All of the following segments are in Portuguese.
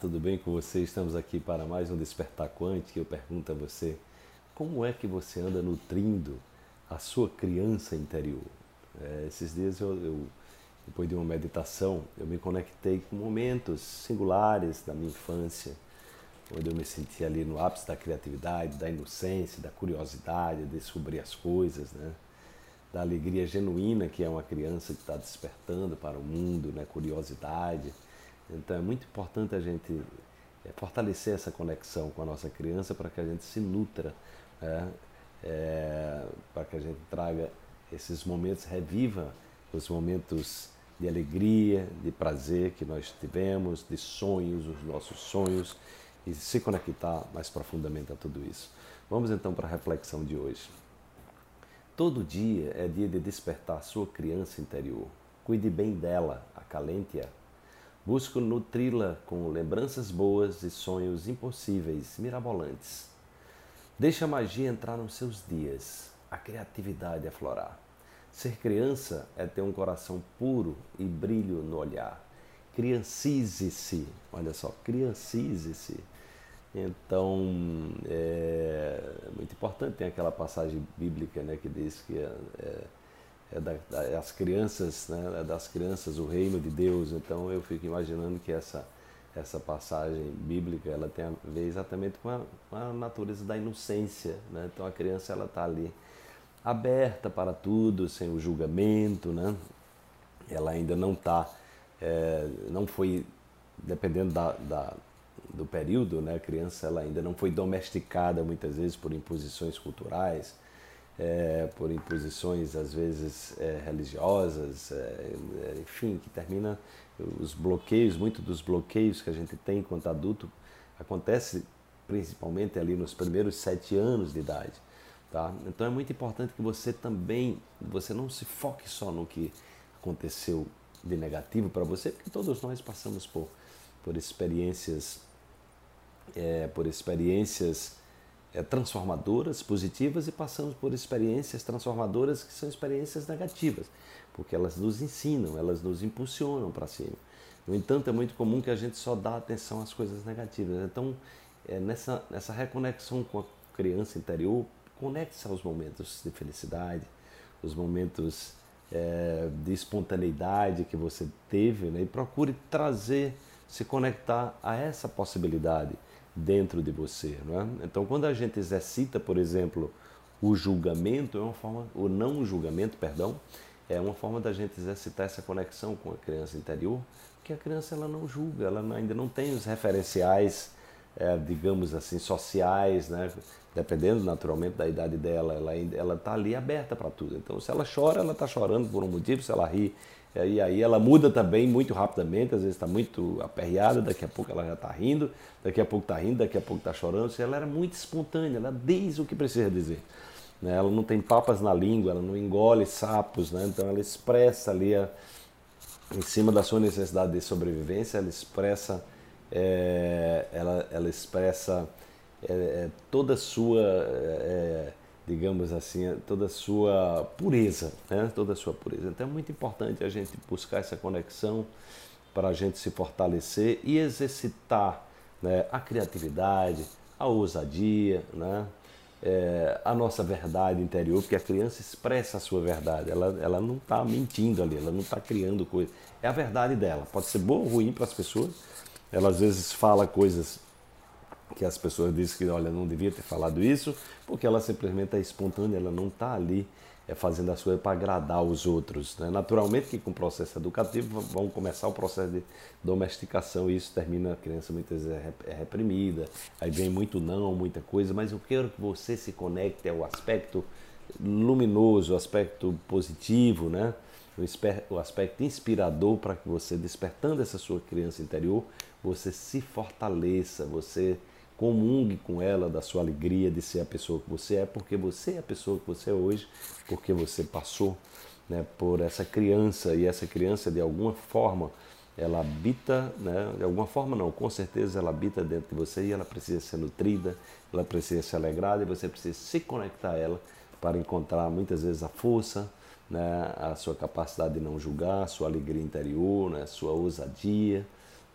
tudo bem com você? Estamos aqui para mais um Despertar Quântico. Eu pergunto a você, como é que você anda nutrindo a sua criança interior? É, esses dias, eu, eu, depois de uma meditação, eu me conectei com momentos singulares da minha infância, onde eu me sentia ali no ápice da criatividade, da inocência, da curiosidade, de descobrir as coisas, né? da alegria genuína que é uma criança que está despertando para o mundo, né? curiosidade então é muito importante a gente é, fortalecer essa conexão com a nossa criança para que a gente se nutra, né? é, para que a gente traga esses momentos, reviva os momentos de alegria, de prazer que nós tivemos, de sonhos, os nossos sonhos e se conectar mais profundamente a tudo isso. Vamos então para a reflexão de hoje. Todo dia é dia de despertar sua criança interior. Cuide bem dela, acalente-a Busco nutri-la com lembranças boas e sonhos impossíveis, mirabolantes. Deixa a magia entrar nos seus dias, a criatividade aflorar. Ser criança é ter um coração puro e brilho no olhar. Criancize-se, olha só, criancize-se. Então, é muito importante, tem aquela passagem bíblica né, que diz que é, é é da, das crianças, né, é das crianças o reino de Deus. Então eu fico imaginando que essa essa passagem bíblica ela tem a ver exatamente com a, com a natureza da inocência, né? Então a criança ela está ali aberta para tudo, sem o julgamento, né? Ela ainda não está, é, não foi, dependendo da, da, do período, né? A criança ela ainda não foi domesticada muitas vezes por imposições culturais é, por imposições às vezes é, religiosas, é, é, enfim, que termina os bloqueios, muito dos bloqueios que a gente tem enquanto adulto acontece principalmente ali nos primeiros sete anos de idade, tá? Então é muito importante que você também, você não se foque só no que aconteceu de negativo para você, porque todos nós passamos por por experiências, é, por experiências transformadoras, positivas, e passamos por experiências transformadoras que são experiências negativas, porque elas nos ensinam, elas nos impulsionam para cima. No entanto, é muito comum que a gente só dá atenção às coisas negativas. Então, é, nessa, nessa reconexão com a criança interior, conecte-se aos momentos de felicidade, os momentos é, de espontaneidade que você teve, né? e procure trazer, se conectar a essa possibilidade dentro de você. Não é? Então, quando a gente exercita, por exemplo, o julgamento, é uma forma, o não julgamento, perdão, é uma forma da gente exercitar essa conexão com a criança interior, que a criança ela não julga, ela ainda não tem os referenciais, é, digamos assim, sociais, né? dependendo naturalmente da idade dela, ela ela está ali aberta para tudo. Então, se ela chora, ela está chorando por um motivo, se ela ri, e aí ela muda também muito rapidamente, às vezes está muito aperreada, daqui a pouco ela já está rindo, daqui a pouco está rindo, daqui a pouco está chorando. Ela era muito espontânea, ela diz o que precisa dizer. Né? Ela não tem papas na língua, ela não engole sapos, né? então ela expressa ali, a, em cima da sua necessidade de sobrevivência, ela expressa, é, ela, ela expressa é, toda a sua. É, digamos assim, toda a sua pureza, né? toda a sua pureza. Então é muito importante a gente buscar essa conexão para a gente se fortalecer e exercitar né? a criatividade, a ousadia, né? É, a nossa verdade interior, porque a criança expressa a sua verdade, ela, ela não está mentindo ali, ela não está criando coisas, é a verdade dela. Pode ser boa ou ruim para as pessoas, ela às vezes fala coisas que as pessoas dizem que, olha, não devia ter falado isso, porque ela simplesmente é espontânea, ela não está ali é, fazendo as coisas para agradar os outros. Né? Naturalmente que com o processo educativo vão começar o processo de domesticação e isso termina a criança muitas vezes é, é reprimida, aí vem muito não, muita coisa, mas eu quero que você se conecte ao aspecto luminoso, o aspecto positivo, né? o aspecto inspirador para que você, despertando essa sua criança interior, você se fortaleça, você comungue com ela da sua alegria de ser a pessoa que você é, porque você é a pessoa que você é hoje, porque você passou né, por essa criança e essa criança de alguma forma ela habita, né, de alguma forma não, com certeza ela habita dentro de você e ela precisa ser nutrida, ela precisa ser alegrada e você precisa se conectar a ela para encontrar muitas vezes a força, né, a sua capacidade de não julgar, a sua alegria interior, né, a sua ousadia,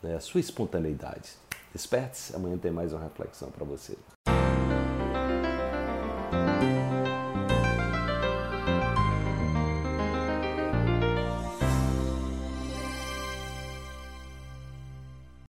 né, a sua espontaneidade. Desperte-se, amanhã tem mais uma reflexão para você.